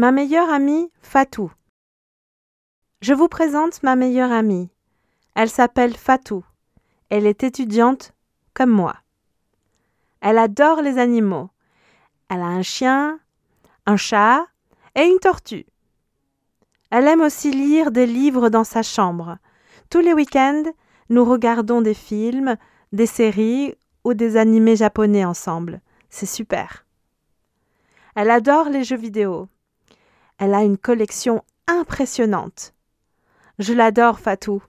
Ma meilleure amie, Fatou. Je vous présente ma meilleure amie. Elle s'appelle Fatou. Elle est étudiante comme moi. Elle adore les animaux. Elle a un chien, un chat et une tortue. Elle aime aussi lire des livres dans sa chambre. Tous les week-ends, nous regardons des films, des séries ou des animés japonais ensemble. C'est super. Elle adore les jeux vidéo. Elle a une collection impressionnante. Je l'adore, Fatou.